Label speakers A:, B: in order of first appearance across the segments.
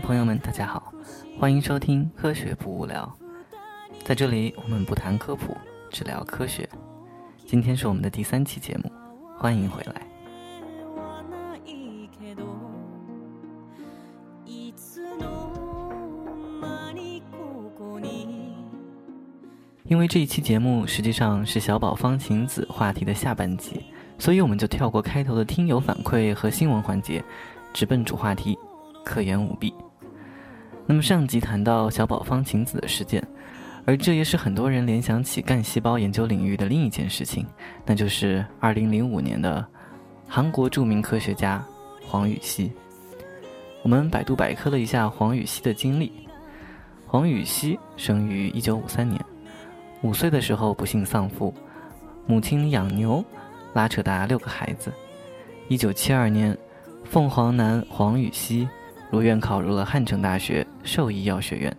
A: 朋友们，大家好，欢迎收听《科学不无聊》。在这里，我们不谈科普，只聊科学。今天是我们的第三期节目，欢迎回来。因为这一期节目实际上是小宝方晴子话题的下半集，所以我们就跳过开头的听友反馈和新闻环节，直奔主话题：科研舞弊。那么上集谈到小宝方晴子的事件，而这也是很多人联想起干细胞研究领域的另一件事情，那就是2005年的韩国著名科学家黄禹锡。我们百度百科了一下黄禹锡的经历，黄禹锡生于1953年。五岁的时候不幸丧父，母亲养牛，拉扯大六个孩子。一九七二年，凤凰男黄禹锡如愿考入了汉城大学兽医药学院，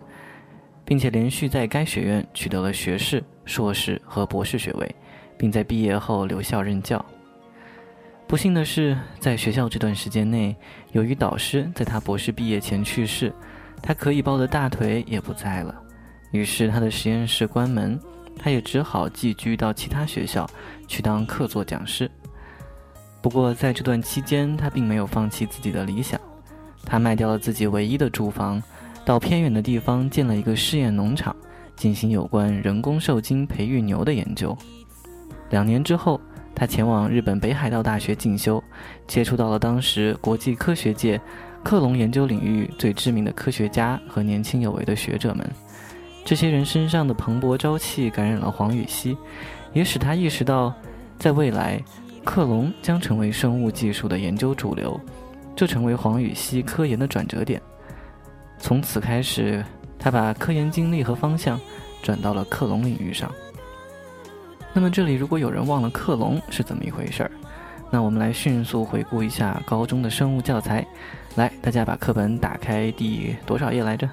A: 并且连续在该学院取得了学士、硕士和博士学位，并在毕业后留校任教。不幸的是，在学校这段时间内，由于导师在他博士毕业前去世，他可以抱的大腿也不在了，于是他的实验室关门。他也只好寄居到其他学校去当客座讲师。不过在这段期间，他并没有放弃自己的理想。他卖掉了自己唯一的住房，到偏远的地方建了一个试验农场，进行有关人工受精培育牛的研究。两年之后，他前往日本北海道大学进修，接触到了当时国际科学界克隆研究领域最知名的科学家和年轻有为的学者们。这些人身上的蓬勃朝气感染了黄禹锡，也使他意识到，在未来，克隆将成为生物技术的研究主流，这成为黄禹锡科研的转折点。从此开始，他把科研精力和方向转到了克隆领域上。那么，这里如果有人忘了克隆是怎么一回事儿，那我们来迅速回顾一下高中的生物教材。来，大家把课本打开，第多少页来着？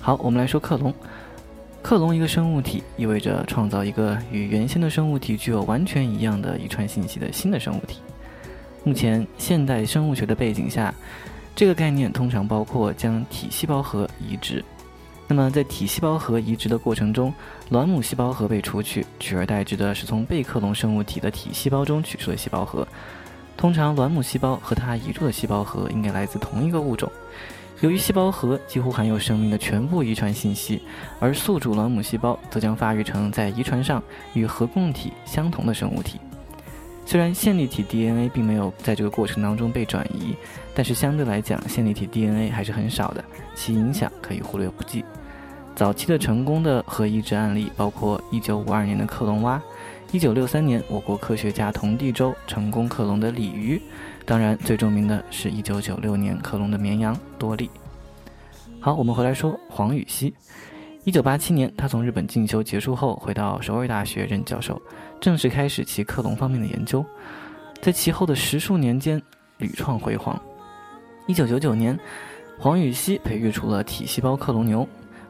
A: 好，我们来说克隆。克隆一个生物体，意味着创造一个与原先的生物体具有完全一样的遗传信息的新的生物体。目前，现代生物学的背景下，这个概念通常包括将体细胞核移植。那么，在体细胞核移植的过程中，卵母细胞核被除去，取而代之的是从被克隆生物体的体细胞中取出的细胞核。通常，卵母细胞和它移入的细胞核应该来自同一个物种。由于细胞核几乎含有生命的全部遗传信息，而宿主卵母细胞则将发育成在遗传上与核供体相同的生物体。虽然线粒体 DNA 并没有在这个过程当中被转移，但是相对来讲，线粒体 DNA 还是很少的，其影响可以忽略不计。早期的成功的核移植案例包括1952年的克隆蛙，1963年我国科学家童第周成功克隆的鲤鱼。当然，最著名的是一九九六年克隆的绵羊多利。好，我们回来说黄禹锡。一九八七年，他从日本进修结束后，回到首尔大学任教授，正式开始其克隆方面的研究。在其后的十数年间，屡创辉煌。一九九九年，黄禹锡培育出了体细胞克隆牛；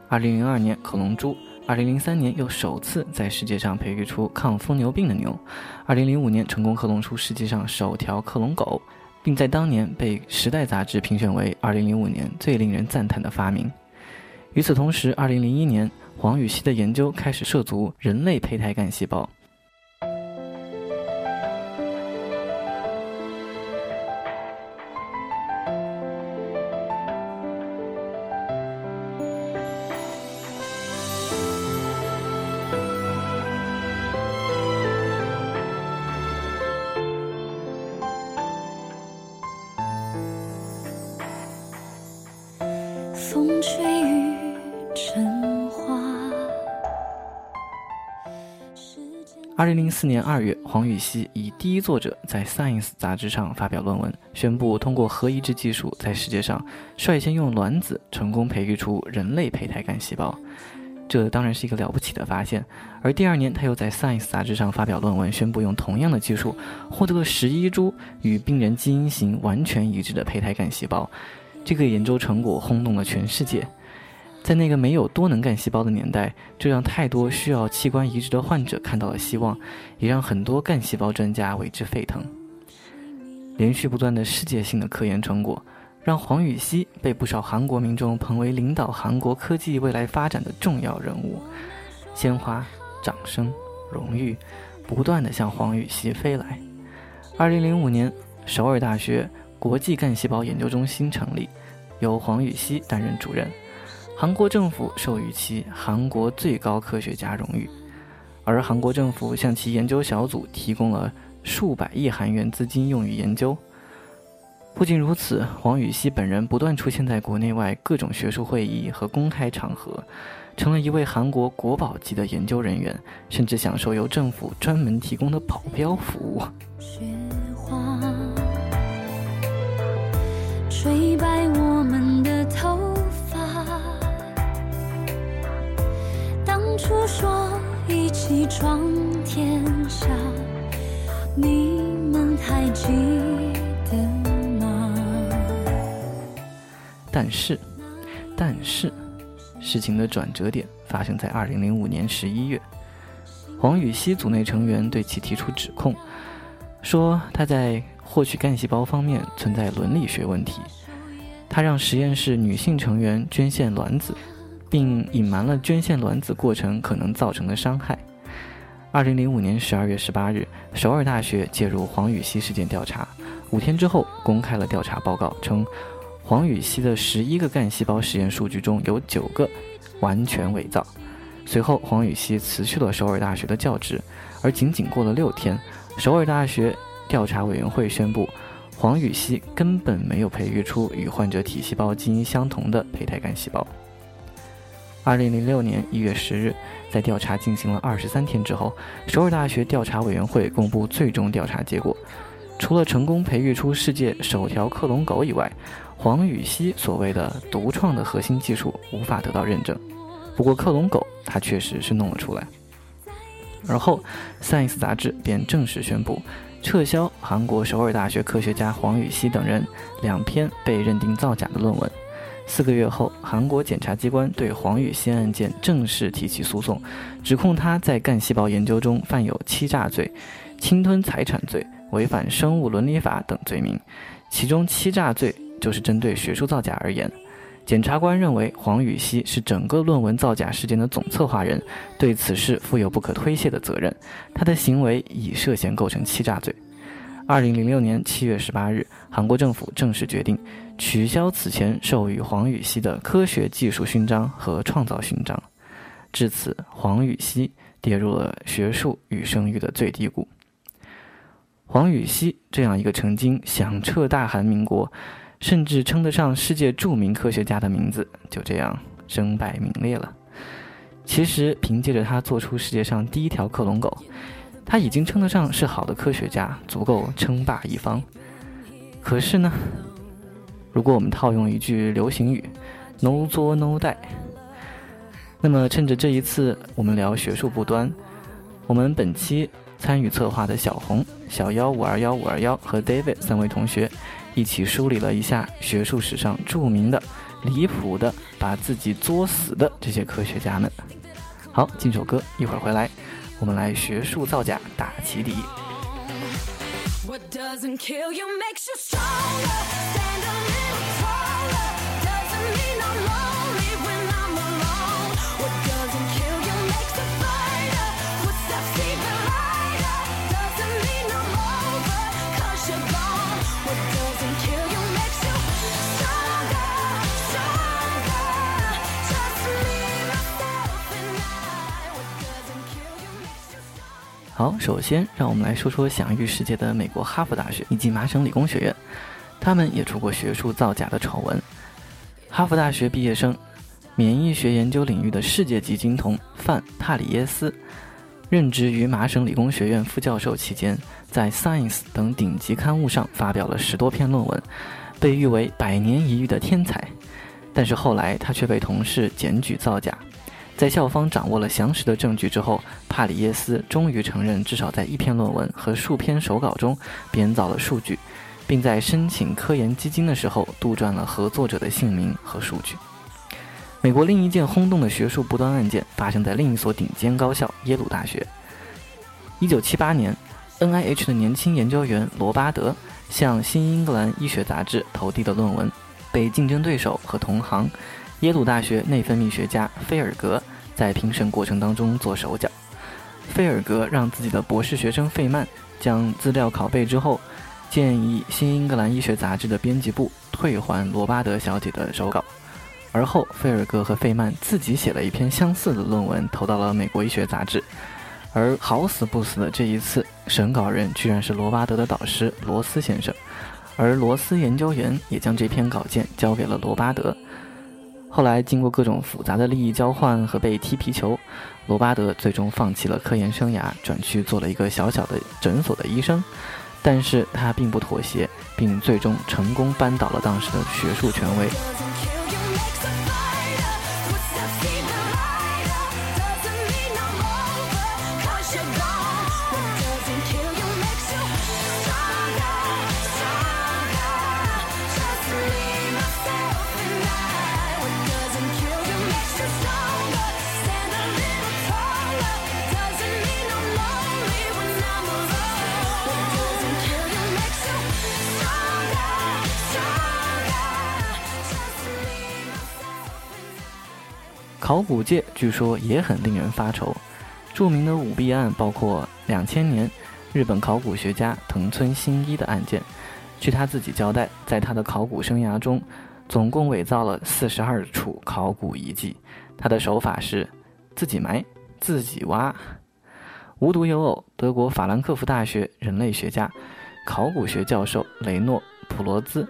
A: 二零零二年，克隆猪。二零零三年又首次在世界上培育出抗疯牛病的牛，二零零五年成功克隆出世界上首条克隆狗，并在当年被《时代》杂志评选为2005年最令人赞叹的发明。与此同时，，2001年，黄禹锡的研究开始涉足人类胚胎干细胞。二零零四年二月，黄禹锡以第一作者在《Science》杂志上发表论文，宣布通过核移植技术，在世界上率先用卵子成功培育出人类胚胎干细胞。这当然是一个了不起的发现。而第二年，他又在《Science》杂志上发表论文，宣布用同样的技术获得了十一株与病人基因型完全一致的胚胎干细胞。这个研究成果轰动了全世界。在那个没有多能干细胞的年代，这让太多需要器官移植的患者看到了希望，也让很多干细胞专家为之沸腾。连续不断的世界性的科研成果，让黄禹锡被不少韩国民众捧为领导韩国科技未来发展的重要人物。鲜花、掌声、荣誉，不断的向黄禹锡飞来。二零零五年，首尔大学国际干细胞研究中心成立，由黄禹锡担任主任。韩国政府授予其韩国最高科学家荣誉，而韩国政府向其研究小组提供了数百亿韩元资金用于研究。不仅如此，黄禹锡本人不断出现在国内外各种学术会议和公开场合，成了一位韩国国宝级的研究人员，甚至享受由政府专门提供的保镖服务。雪花吹白我们的头。当初说一起闯天下，你们还记得吗？但是，但是，事情的转折点发生在二零零五年十一月，黄禹锡组内成员对其提出指控，说他在获取干细胞方面存在伦理学问题，他让实验室女性成员捐献卵子。并隐瞒了捐献卵子过程可能造成的伤害。二零零五年十二月十八日，首尔大学介入黄禹锡事件调查，五天之后公开了调查报告，称黄禹锡的十一个干细胞实验数据中有九个完全伪造。随后，黄禹锡辞去了首尔大学的教职，而仅仅过了六天，首尔大学调查委员会宣布，黄禹锡根本没有培育出与患者体细胞基因相同的胚胎干细胞。二零零六年一月十日，在调查进行了二十三天之后，首尔大学调查委员会公布最终调查结果。除了成功培育出世界首条克隆狗以外，黄禹锡所谓的独创的核心技术无法得到认证。不过，克隆狗他确实是弄了出来。而后，《Science》杂志便正式宣布撤销韩国首尔大学科学家黄禹锡等人两篇被认定造假的论文。四个月后，韩国检察机关对黄禹锡案件正式提起诉讼，指控他在干细胞研究中犯有欺诈罪、侵吞财产罪、违反生物伦理法等罪名。其中，欺诈罪就是针对学术造假而言。检察官认为黄禹锡是整个论文造假事件的总策划人，对此事负有不可推卸的责任。他的行为已涉嫌构成欺诈罪。二零零六年七月十八日，韩国政府正式决定取消此前授予黄禹锡的科学技术勋章和创造勋章。至此，黄禹锡跌入了学术与声誉的最低谷。黄禹锡这样一个曾经响彻大韩民国，甚至称得上世界著名科学家的名字，就这样身败名裂了。其实，凭借着他做出世界上第一条克隆狗。他已经称得上是好的科学家，足够称霸一方。可是呢，如果我们套用一句流行语，“no 作 no die”，那么趁着这一次我们聊学术不端，我们本期参与策划的小红、小幺五二幺五二幺和 David 三位同学一起梳理了一下学术史上著名的、离谱的、把自己作死的这些科学家们。好，进首歌，一会儿回来。我们来学术造假打起底。好，首先让我们来说说享誉世界的美国哈佛大学以及麻省理工学院，他们也出过学术造假的丑闻。哈佛大学毕业生、免疫学研究领域的世界级金童范帕里耶斯，任职于麻省理工学院副教授期间，在《Science》等顶级刊物上发表了十多篇论文，被誉为百年一遇的天才。但是后来他却被同事检举造假。在校方掌握了详实的证据之后，帕里耶斯终于承认，至少在一篇论文和数篇手稿中编造了数据，并在申请科研基金的时候杜撰了合作者的姓名和数据。美国另一件轰动的学术不端案件发生在另一所顶尖高校——耶鲁大学。一九七八年，NIH 的年轻研究员罗巴德向《新英格兰医学杂志》投递的论文，被竞争对手和同行耶鲁大学内分泌学家菲尔格在评审过程当中做手脚。菲尔格让自己的博士学生费曼将资料拷贝之后，建议《新英格兰医学杂志》的编辑部退还罗巴德小姐的手稿。而后，菲尔格和费曼自己写了一篇相似的论文，投到了《美国医学杂志》。而好死不死的这一次，审稿人居然是罗巴德的导师罗斯先生，而罗斯研究员也将这篇稿件交给了罗巴德。后来，经过各种复杂的利益交换和被踢皮球，罗巴德最终放弃了科研生涯，转去做了一个小小的诊所的医生。但是他并不妥协，并最终成功扳倒了当时的学术权威。考古界据说也很令人发愁，著名的舞弊案包括两千年日本考古学家藤村新一的案件。据他自己交代，在他的考古生涯中，总共伪造了四十二处考古遗迹。他的手法是自己埋、自己挖。无独有偶，德国法兰克福大学人类学家、考古学教授雷诺普罗兹。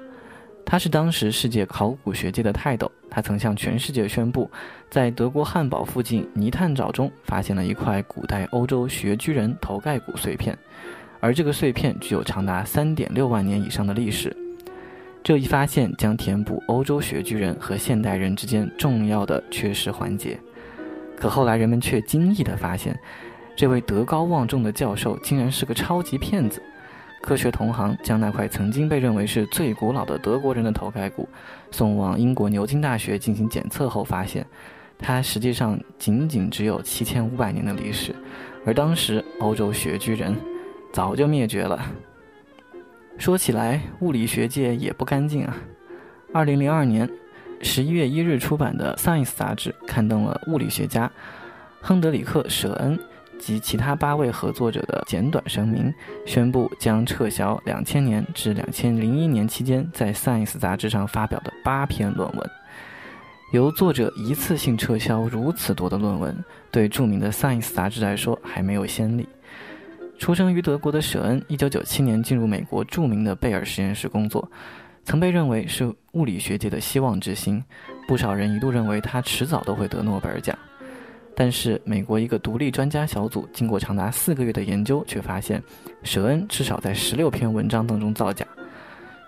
A: 他是当时世界考古学界的泰斗，他曾向全世界宣布，在德国汉堡附近泥炭沼中发现了一块古代欧洲穴居人头盖骨碎片，而这个碎片具有长达三点六万年以上的历史。这一发现将填补欧洲穴居人和现代人之间重要的缺失环节。可后来人们却惊异地发现，这位德高望重的教授竟然是个超级骗子。科学同行将那块曾经被认为是最古老的德国人的头盖骨送往英国牛津大学进行检测后，发现它实际上仅仅只有七千五百年的历史，而当时欧洲穴居人早就灭绝了。说起来，物理学界也不干净啊。二零零二年十一月一日出版的《Science》杂志刊登了物理学家亨德里克·舍恩。及其他八位合作者的简短声明，宣布将撤销两千年至两千零一年期间在《Science》杂志上发表的八篇论文。由作者一次性撤销如此多的论文，对著名的《Science》杂志来说还没有先例。出生于德国的舍恩，一九九七年进入美国著名的贝尔实验室工作，曾被认为是物理学界的希望之星，不少人一度认为他迟早都会得诺贝尔奖。但是，美国一个独立专家小组经过长达四个月的研究，却发现，舍恩至少在十六篇文章当中造假。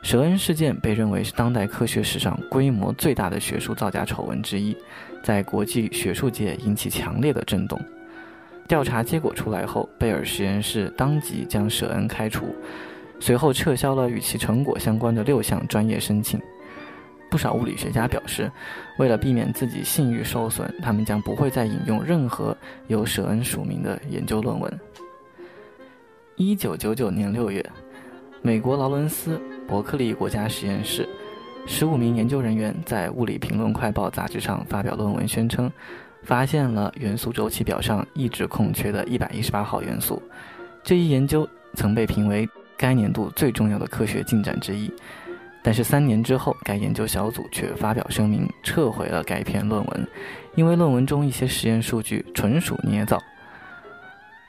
A: 舍恩事件被认为是当代科学史上规模最大的学术造假丑闻之一，在国际学术界引起强烈的震动。调查结果出来后，贝尔实验室当即将舍恩开除，随后撤销了与其成果相关的六项专业申请。不少物理学家表示，为了避免自己信誉受损，他们将不会再引用任何由舍恩署名的研究论文。一九九九年六月，美国劳伦斯伯克利国家实验室十五名研究人员在《物理评论快报》杂志上发表论文，宣称发现了元素周期表上一直空缺的一百一十八号元素。这一研究曾被评为该年度最重要的科学进展之一。但是三年之后，该研究小组却发表声明，撤回了该篇论文，因为论文中一些实验数据纯属捏造。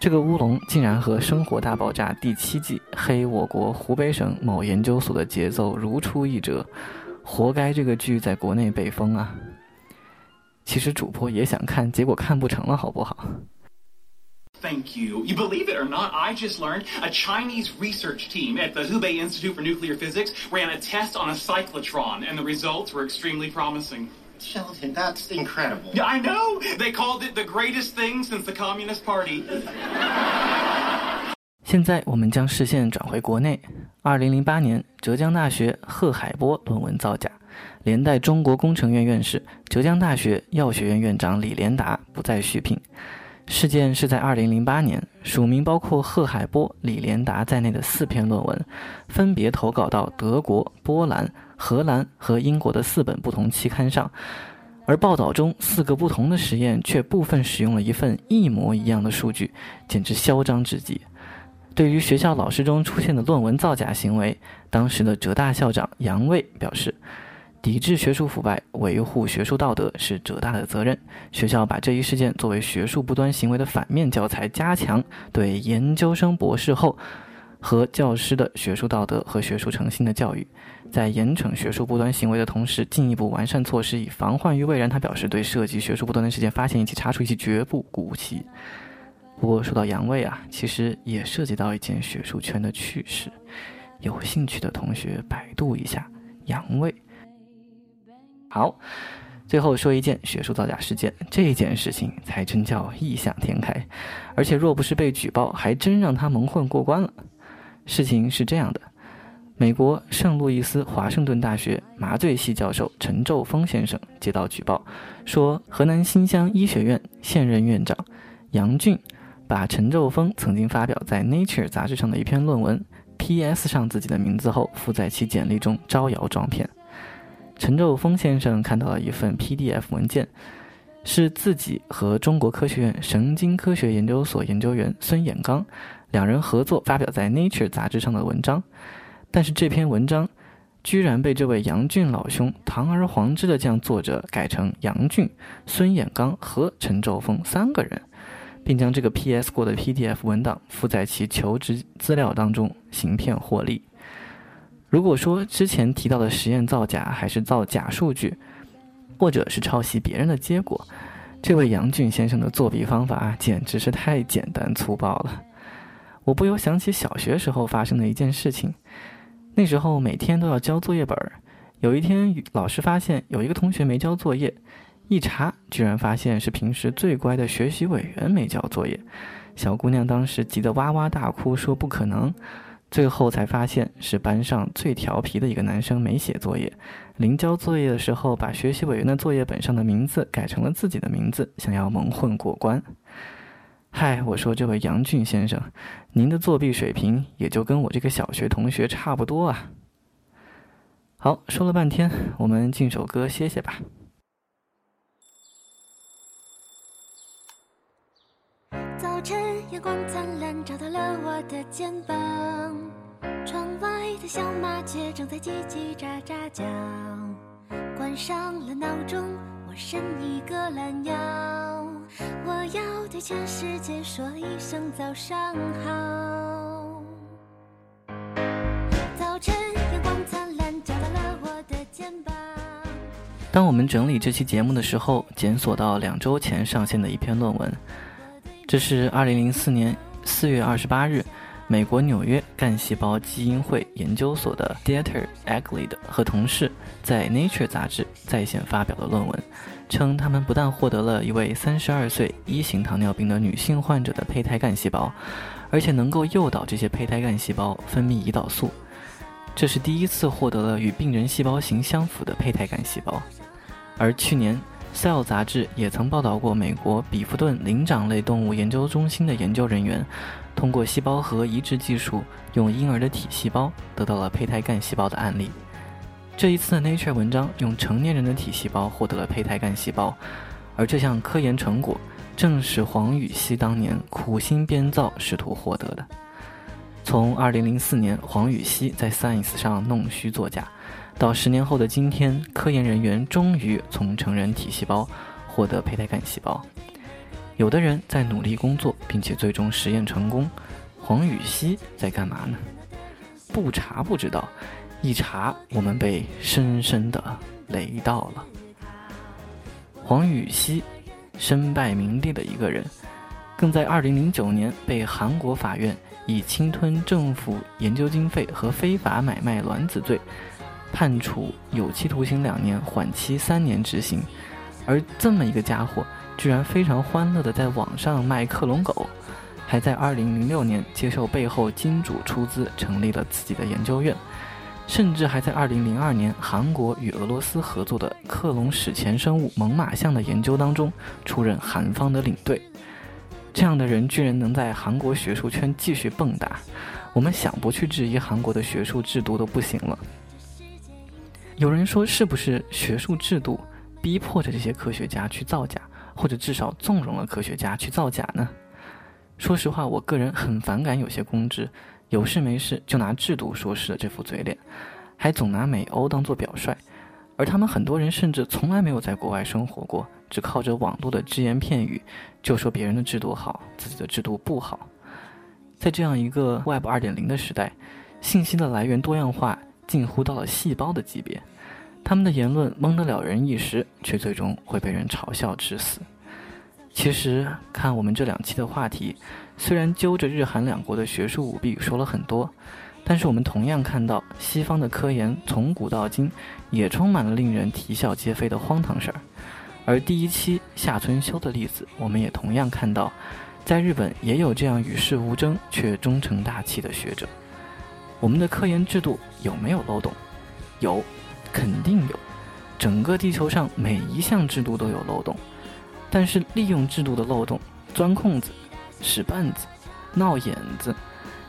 A: 这个乌龙竟然和《生活大爆炸》第七季黑我国湖北省某研究所的节奏如出一辙，活该这个剧在国内被封啊！其实主播也想看，结果看不成了，好不好
B: ？Thank you. You believe it or not, I just learned a Chinese research team at the Hubei Institute for Nuclear Physics ran a test on a cyclotron, and the results were extremely promising.
C: Shelton, that's incredible.
B: Yeah, I know. They called it the greatest thing since the Communist Party.
A: 现在我们将视线转回国内。二零零八年，浙江大学贺海波论文造假，连带中国工程院院士、浙江大学药学院院长李连达不再续聘。事件是在2008年，署名包括贺海波、李连达在内的四篇论文，分别投稿到德国、波兰、荷兰和英国的四本不同期刊上，而报道中四个不同的实验却部分使用了一份一模一样的数据，简直嚣张至极。对于学校老师中出现的论文造假行为，当时的浙大校长杨卫表示。抵制学术腐败，维护学术道德是浙大的责任。学校把这一事件作为学术不端行为的反面教材，加强对研究生、博士后和教师的学术道德和学术诚信的教育。在严惩学术不端行为的同时，进一步完善措施，以防患于未然。他表示，对涉及学术不端的事件发现以及查处以及绝不姑息。不过，说到杨卫啊，其实也涉及到一件学术圈的趣事。有兴趣的同学，百度一下杨卫。好，最后说一件学术造假事件，这件事情才真叫异想天开，而且若不是被举报，还真让他蒙混过关了。事情是这样的：美国圣路易斯华盛顿大学麻醉系教授陈宙峰先生接到举报，说河南新乡医学院现任院长杨俊把陈宙峰曾经发表在《Nature》杂志上的一篇论文 P.S. 上自己的名字后，附在其简历中招摇撞骗。陈昼峰先生看到了一份 PDF 文件，是自己和中国科学院神经科学研究所研究员孙衍刚两人合作发表在《Nature》杂志上的文章。但是这篇文章居然被这位杨俊老兄堂而皇之的将作者改成杨俊、孙衍刚和陈昼峰三个人，并将这个 PS 过的 PDF 文档附在其求职资料当中，行骗获利。如果说之前提到的实验造假还是造假数据，或者是抄袭别人的结果，这位杨俊先生的作弊方法简直是太简单粗暴了。我不由想起小学时候发生的一件事情，那时候每天都要交作业本儿，有一天老师发现有一个同学没交作业，一查居然发现是平时最乖的学习委员没交作业，小姑娘当时急得哇哇大哭，说不可能。最后才发现是班上最调皮的一个男生没写作业，临交作业的时候把学习委员的作业本上的名字改成了自己的名字，想要蒙混过关。嗨，我说这位杨俊先生，您的作弊水平也就跟我这个小学同学差不多啊。好，说了半天，我们进首歌歇歇吧。
D: 阳光灿烂，照到了我的肩膀。窗外的小麻雀正在叽叽喳喳叫。关上了闹钟，我伸一个懒腰。我要对全世界说一声早上好。早晨，阳光灿烂，照到了我的肩膀。
A: 当我们整理这期节目的时候，检索到两周前上线的一篇论文。这是二零零四年四月二十八日，美国纽约干细胞基因会研究所的 Dieter Egli 和同事在 Nature 杂志在线发表的论文，称他们不但获得了一位三十二岁一型糖尿病的女性患者的胚胎干细胞，而且能够诱导这些胚胎干细胞分泌胰岛素，这是第一次获得了与病人细胞型相符的胚胎干细胞，而去年。《Cell》杂志也曾报道过美国比弗顿灵长类动物研究中心的研究人员，通过细胞核移植技术，用婴儿的体细胞得到了胚胎干细胞的案例。这一次的《Nature》文章用成年人的体细胞获得了胚胎干细胞，而这项科研成果正是黄禹锡当年苦心编造试图获得的。从2004年黄禹锡在《Science》上弄虚作假。到十年后的今天，科研人员终于从成人体细胞获得胚胎干细胞。有的人在努力工作，并且最终实验成功。黄禹锡在干嘛呢？不查不知道，一查我们被深深的雷到了。黄禹锡身败名裂的一个人，更在2009年被韩国法院以侵吞政府研究经费和非法买卖卵子罪。判处有期徒刑两年，缓期三年执行，而这么一个家伙，居然非常欢乐的在网上卖克隆狗，还在二零零六年接受背后金主出资成立了自己的研究院，甚至还在2002年韩国与俄罗斯合作的克隆史前生物猛犸象的研究当中出任韩方的领队。这样的人居然能在韩国学术圈继续蹦跶，我们想不去质疑韩国的学术制度都不行了。有人说，是不是学术制度逼迫着这些科学家去造假，或者至少纵容了科学家去造假呢？说实话，我个人很反感有些公知有事没事就拿制度说事的这副嘴脸，还总拿美欧当做表率，而他们很多人甚至从来没有在国外生活过，只靠着网络的只言片语就说别人的制度好，自己的制度不好。在这样一个 Web 二点零的时代，信息的来源多样化。近乎到了细胞的级别，他们的言论蒙得了人一时，却最终会被人嘲笑致死。其实看我们这两期的话题，虽然揪着日韩两国的学术舞弊说了很多，但是我们同样看到西方的科研从古到今也充满了令人啼笑皆非的荒唐事儿。而第一期夏春修的例子，我们也同样看到，在日本也有这样与世无争却忠诚大气的学者。我们的科研制度有没有漏洞？有，肯定有。整个地球上每一项制度都有漏洞，但是利用制度的漏洞钻空子、使绊子、闹眼子，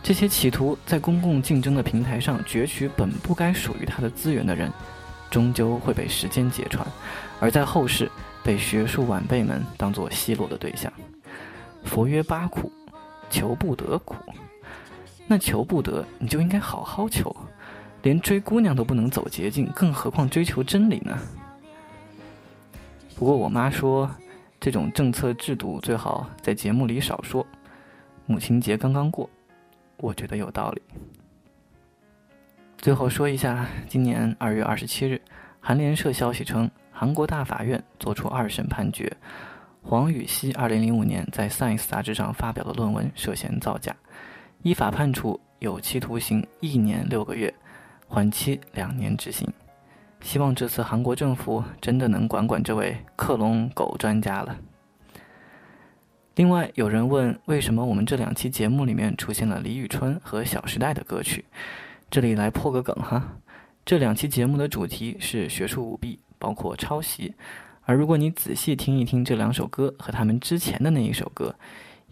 A: 这些企图在公共竞争的平台上攫取本不该属于他的资源的人，终究会被时间揭穿，而在后世被学术晚辈们当作奚落的对象。佛曰八苦，求不得苦。那求不得，你就应该好好求，连追姑娘都不能走捷径，更何况追求真理呢？不过我妈说，这种政策制度最好在节目里少说。母亲节刚刚过，我觉得有道理。最后说一下，今年二月二十七日，韩联社消息称，韩国大法院作出二审判决，黄禹锡二零零五年在《Science》杂志上发表的论文涉嫌造假。依法判处有期徒刑一年六个月，缓期两年执行。希望这次韩国政府真的能管管这位克隆狗专家了。另外，有人问为什么我们这两期节目里面出现了李宇春和《小时代》的歌曲？这里来破个梗哈，这两期节目的主题是学术舞弊，包括抄袭。而如果你仔细听一听这两首歌和他们之前的那一首歌。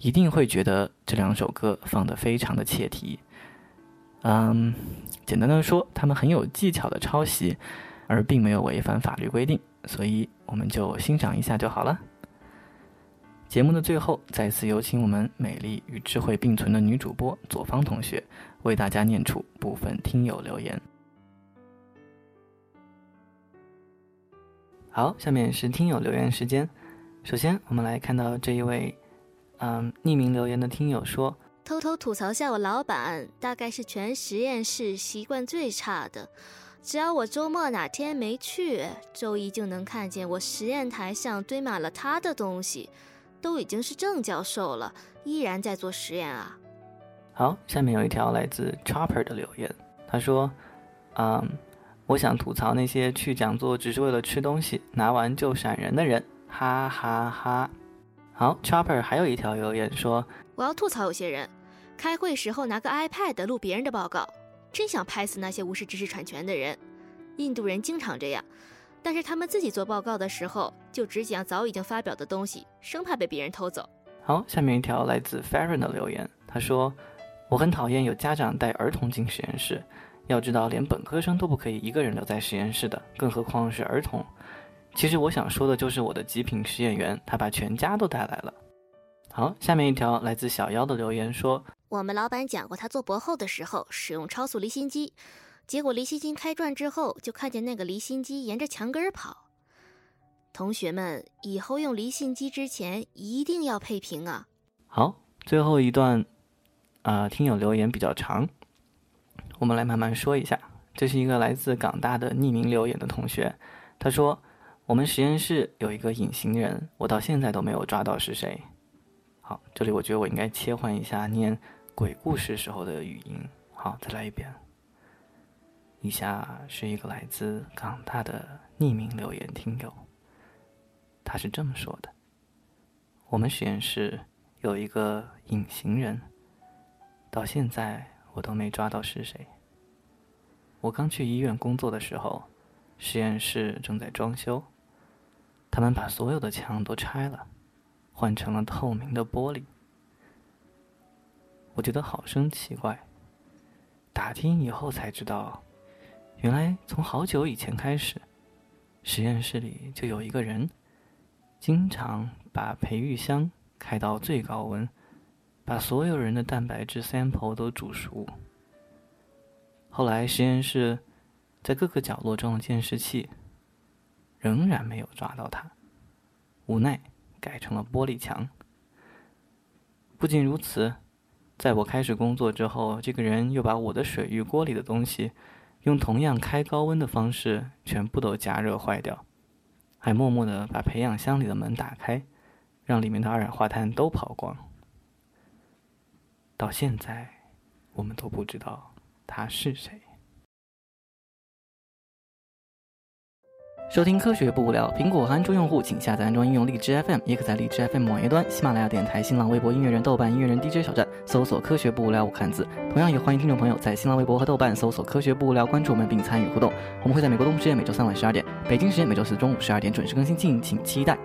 A: 一定会觉得这两首歌放得非常的切题。嗯，简单的说，他们很有技巧的抄袭，而并没有违反法律规定，所以我们就欣赏一下就好了。节目的最后，再次有请我们美丽与智慧并存的女主播左方同学，为大家念出部分听友留言。好，下面是听友留言时间。首先，我们来看到这一位。嗯，匿名留言的听友说：“
E: 偷偷吐槽下我老板，大概是全实验室习惯最差的。只要我周末哪天没去，周一就能看见我实验台上堆满了他的东西。都已经是正教授了，依然在做实验啊。”
A: 好，下面有一条来自 Chopper 的留言，他说：“嗯，我想吐槽那些去讲座只是为了吃东西，拿完就闪人的人，哈哈哈。”好，Chopper 还有一条留言说：“
E: 我要吐槽有些人，开会时候拿个 iPad 录别人的报告，真想拍死那些无视知识产权的人。印度人经常这样，但是他们自己做报告的时候就只讲早已经发表的东西，生怕被别人偷走。”
A: 好，下面一条来自 Farron 的留言，他说：“我很讨厌有家长带儿童进实验室，要知道连本科生都不可以一个人留在实验室的，更何况是儿童。”其实我想说的就是我的极品实验员，他把全家都带来了。好，下面一条来自小妖的留言说：“
E: 我们老板讲过，他做博后的时候使用超速离心机，结果离心机开转之后，就看见那个离心机沿着墙根跑。同学们以后用离心机之前一定要配平啊。”
A: 好，最后一段，啊，听友留言比较长，我们来慢慢说一下。这是一个来自港大的匿名留言的同学，他说。我们实验室有一个隐形人，我到现在都没有抓到是谁。好，这里我觉得我应该切换一下念鬼故事时候的语音。好，再来一遍。以下是一个来自港大的匿名留言听友，他是这么说的：我们实验室有一个隐形人，到现在我都没抓到是谁。我刚去医院工作的时候，实验室正在装修，他们把所有的墙都拆了，换成了透明的玻璃。我觉得好生奇怪。打听以后才知道，原来从好久以前开始，实验室里就有一个人，经常把培育箱开到最高温，把所有人的蛋白质 sample 都煮熟。后来实验室在各个角落装了监视器，仍然没有抓到他，无奈改成了玻璃墙。不仅如此。在我开始工作之后，这个人又把我的水浴锅里的东西，用同样开高温的方式全部都加热坏掉，还默默的把培养箱里的门打开，让里面的二氧化碳都跑光。到现在，我们都不知道他是谁。收听科学不无聊。苹果和安卓用户请下载安装应用荔枝 FM，也可在荔枝 FM 网页端、喜马拉雅电台、新浪微博音乐人、豆瓣音乐人 DJ 小站搜索“科学不无聊”五汉字。同样也欢迎听众朋友在新浪微博和豆瓣搜索“科学不无聊”关注我们并参与互动。我们会在美国东部时间每周三晚十二点，北京时间每周四中午十二点准时更新，敬请期待。